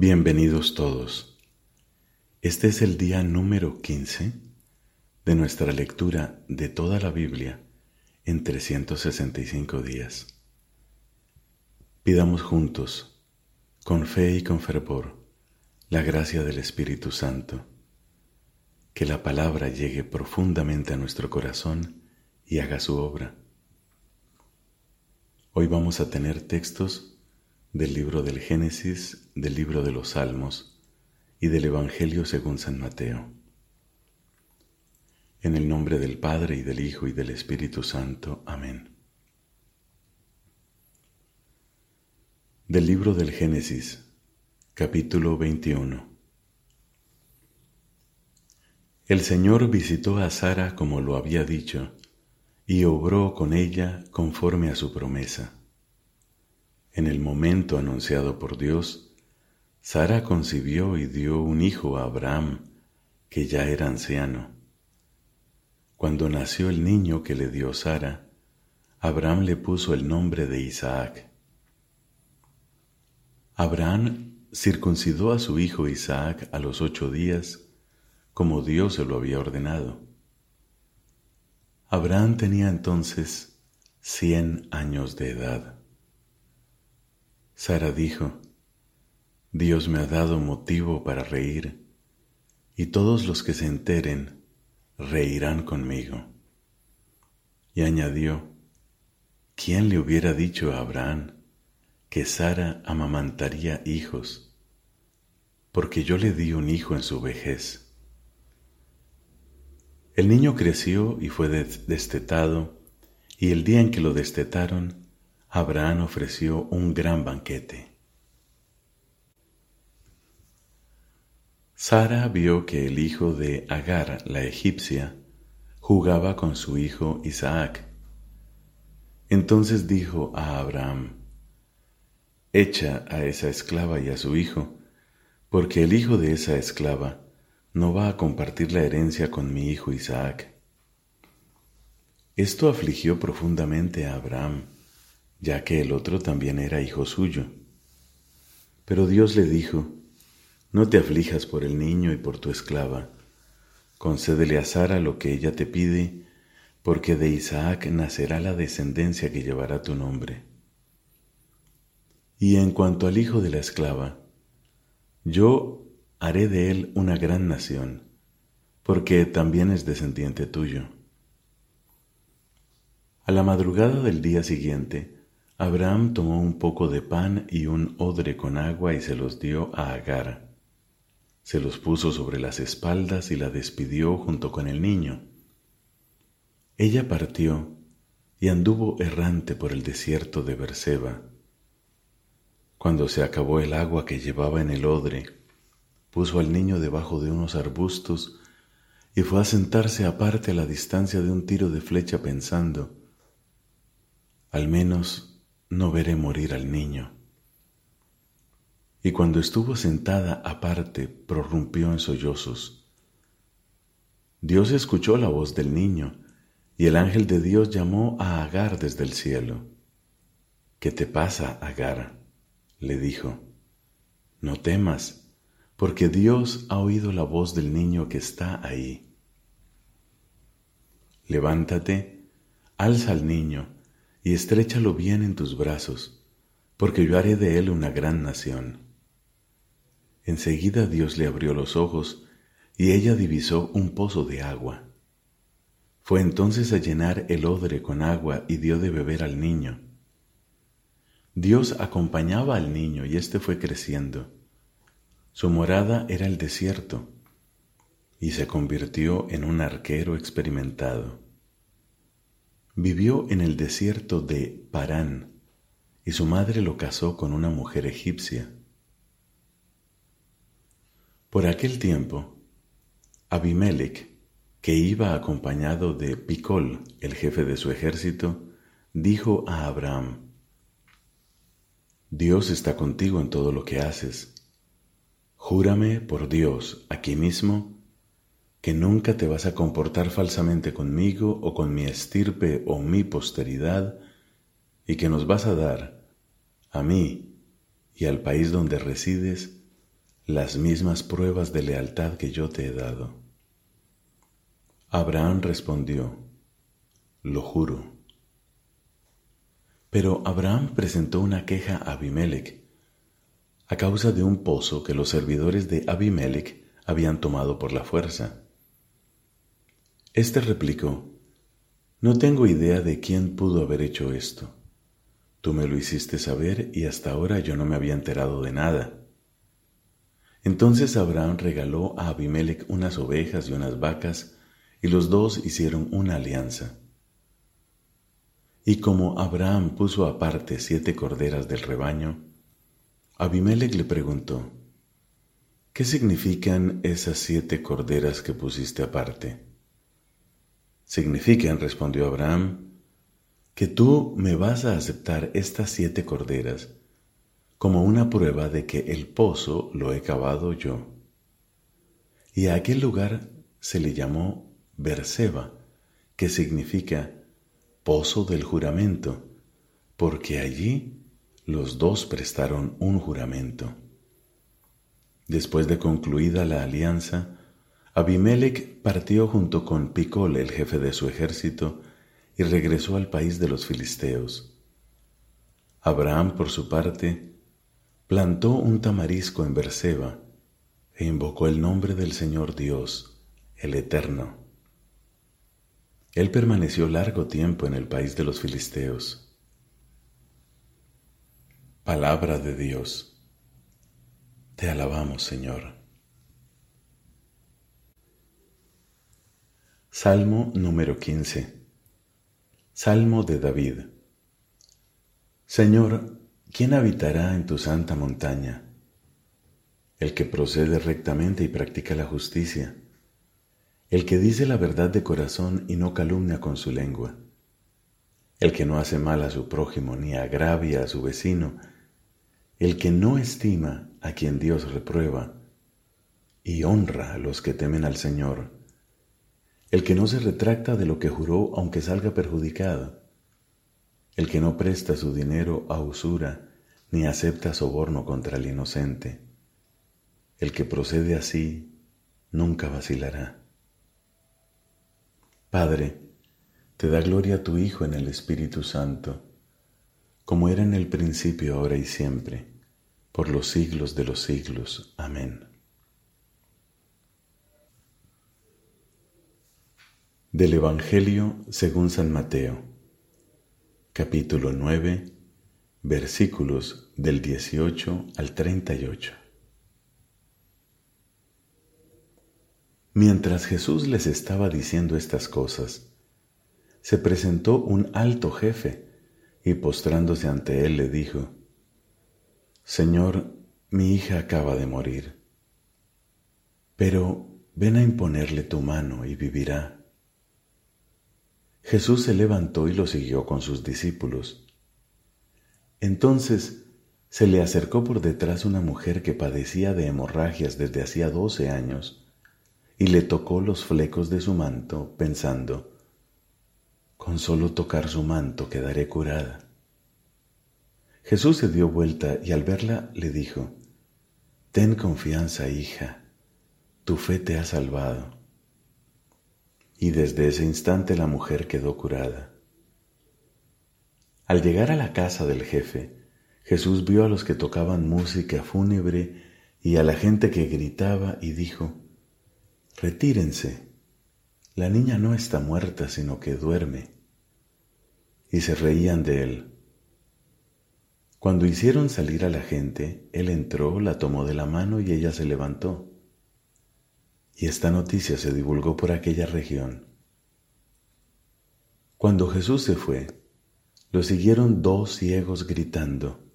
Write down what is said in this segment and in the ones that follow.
Bienvenidos todos. Este es el día número 15 de nuestra lectura de toda la Biblia en 365 días. Pidamos juntos, con fe y con fervor, la gracia del Espíritu Santo, que la palabra llegue profundamente a nuestro corazón y haga su obra. Hoy vamos a tener textos del libro del Génesis, del libro de los Salmos y del Evangelio según San Mateo. En el nombre del Padre y del Hijo y del Espíritu Santo. Amén. Del libro del Génesis, capítulo 21. El Señor visitó a Sara como lo había dicho, y obró con ella conforme a su promesa en el momento anunciado por Dios, Sara concibió y dio un hijo a Abraham, que ya era anciano. Cuando nació el niño que le dio Sara, Abraham le puso el nombre de Isaac. Abraham circuncidó a su hijo Isaac a los ocho días, como Dios se lo había ordenado. Abraham tenía entonces cien años de edad. Sara dijo, Dios me ha dado motivo para reír, y todos los que se enteren reirán conmigo. Y añadió, ¿quién le hubiera dicho a Abraham que Sara amamantaría hijos? Porque yo le di un hijo en su vejez. El niño creció y fue destetado, y el día en que lo destetaron, Abraham ofreció un gran banquete. Sara vio que el hijo de Agar, la egipcia, jugaba con su hijo Isaac. Entonces dijo a Abraham, Echa a esa esclava y a su hijo, porque el hijo de esa esclava no va a compartir la herencia con mi hijo Isaac. Esto afligió profundamente a Abraham ya que el otro también era hijo suyo. Pero Dios le dijo, No te aflijas por el niño y por tu esclava, concédele a Sara lo que ella te pide, porque de Isaac nacerá la descendencia que llevará tu nombre. Y en cuanto al hijo de la esclava, yo haré de él una gran nación, porque también es descendiente tuyo. A la madrugada del día siguiente, Abraham tomó un poco de pan y un odre con agua y se los dio a Agar. Se los puso sobre las espaldas y la despidió junto con el niño. Ella partió y anduvo errante por el desierto de Berseba. Cuando se acabó el agua que llevaba en el odre, puso al niño debajo de unos arbustos y fue a sentarse aparte a la distancia de un tiro de flecha pensando, al menos no veré morir al niño. Y cuando estuvo sentada aparte, prorrumpió en sollozos. Dios escuchó la voz del niño, y el ángel de Dios llamó a Agar desde el cielo. ¿Qué te pasa, Agar? le dijo. No temas, porque Dios ha oído la voz del niño que está ahí. Levántate, alza al niño, y estréchalo bien en tus brazos, porque yo haré de él una gran nación. Enseguida Dios le abrió los ojos, y ella divisó un pozo de agua. Fue entonces a llenar el odre con agua y dio de beber al niño. Dios acompañaba al niño y éste fue creciendo. Su morada era el desierto, y se convirtió en un arquero experimentado. Vivió en el desierto de Parán y su madre lo casó con una mujer egipcia. Por aquel tiempo, Abimelech, que iba acompañado de Picol, el jefe de su ejército, dijo a Abraham, Dios está contigo en todo lo que haces. Júrame por Dios aquí mismo que nunca te vas a comportar falsamente conmigo o con mi estirpe o mi posteridad, y que nos vas a dar, a mí y al país donde resides, las mismas pruebas de lealtad que yo te he dado. Abraham respondió, lo juro. Pero Abraham presentó una queja a Abimelech a causa de un pozo que los servidores de Abimelech habían tomado por la fuerza. Este replicó, No tengo idea de quién pudo haber hecho esto. Tú me lo hiciste saber y hasta ahora yo no me había enterado de nada. Entonces Abraham regaló a Abimelech unas ovejas y unas vacas, y los dos hicieron una alianza. Y como Abraham puso aparte siete corderas del rebaño, Abimelech le preguntó, ¿qué significan esas siete corderas que pusiste aparte? Significan, respondió Abraham, que tú me vas a aceptar estas siete corderas como una prueba de que el pozo lo he cavado yo. Y a aquel lugar se le llamó Berseba, que significa pozo del juramento, porque allí los dos prestaron un juramento. Después de concluida la alianza, Abimelech partió junto con Picol, el jefe de su ejército, y regresó al país de los filisteos. Abraham, por su parte, plantó un tamarisco en Berseba e invocó el nombre del Señor Dios, el Eterno. Él permaneció largo tiempo en el país de los filisteos. Palabra de Dios. Te alabamos, Señor. Salmo número 15. Salmo de David. Señor, ¿quién habitará en tu santa montaña? El que procede rectamente y practica la justicia, el que dice la verdad de corazón y no calumnia con su lengua, el que no hace mal a su prójimo ni agravia a su vecino, el que no estima a quien Dios reprueba y honra a los que temen al Señor, el que no se retracta de lo que juró aunque salga perjudicado, el que no presta su dinero a usura ni acepta soborno contra el inocente, el que procede así nunca vacilará. Padre, te da gloria a tu Hijo en el Espíritu Santo como era en el principio, ahora y siempre, por los siglos de los siglos. Amén. Del Evangelio según San Mateo, capítulo 9, versículos del 18 al 38. Mientras Jesús les estaba diciendo estas cosas, se presentó un alto jefe, y postrándose ante él le dijo, Señor, mi hija acaba de morir, pero ven a imponerle tu mano y vivirá. Jesús se levantó y lo siguió con sus discípulos. Entonces se le acercó por detrás una mujer que padecía de hemorragias desde hacía doce años y le tocó los flecos de su manto, pensando, con solo tocar su manto quedaré curada. Jesús se dio vuelta y al verla le dijo, Ten confianza, hija, tu fe te ha salvado. Y desde ese instante la mujer quedó curada. Al llegar a la casa del jefe, Jesús vio a los que tocaban música fúnebre y a la gente que gritaba y dijo, Retírense, la niña no está muerta, sino que duerme. Y se reían de él. Cuando hicieron salir a la gente, él entró, la tomó de la mano y ella se levantó. Y esta noticia se divulgó por aquella región. Cuando Jesús se fue, lo siguieron dos ciegos gritando,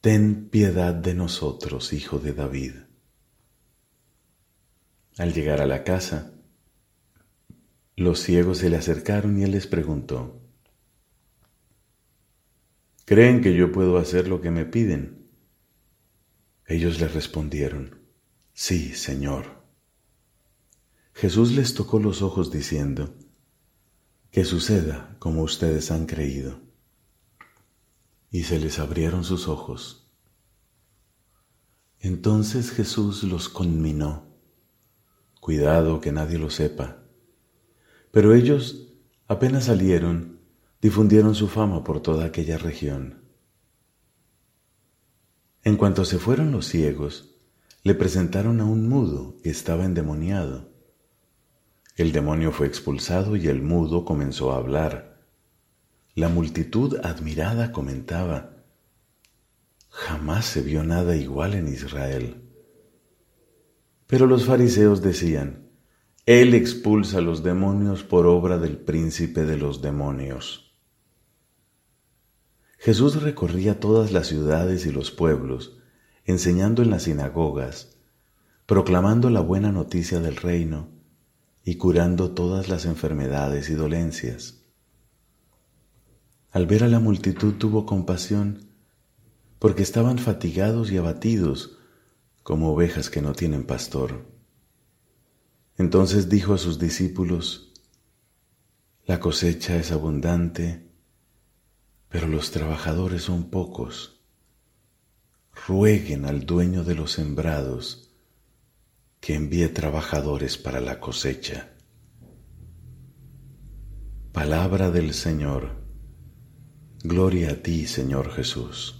Ten piedad de nosotros, hijo de David. Al llegar a la casa, los ciegos se le acercaron y él les preguntó, ¿Creen que yo puedo hacer lo que me piden? Ellos le respondieron, Sí, Señor. Jesús les tocó los ojos diciendo, Que suceda como ustedes han creído. Y se les abrieron sus ojos. Entonces Jesús los conminó, cuidado que nadie lo sepa. Pero ellos, apenas salieron, difundieron su fama por toda aquella región. En cuanto se fueron los ciegos, le presentaron a un mudo que estaba endemoniado. El demonio fue expulsado y el mudo comenzó a hablar. La multitud admirada comentaba, Jamás se vio nada igual en Israel. Pero los fariseos decían, Él expulsa a los demonios por obra del príncipe de los demonios. Jesús recorría todas las ciudades y los pueblos, enseñando en las sinagogas, proclamando la buena noticia del reino y curando todas las enfermedades y dolencias. Al ver a la multitud tuvo compasión porque estaban fatigados y abatidos como ovejas que no tienen pastor. Entonces dijo a sus discípulos, La cosecha es abundante, pero los trabajadores son pocos. Rueguen al dueño de los sembrados que envíe trabajadores para la cosecha. Palabra del Señor. Gloria a ti, Señor Jesús.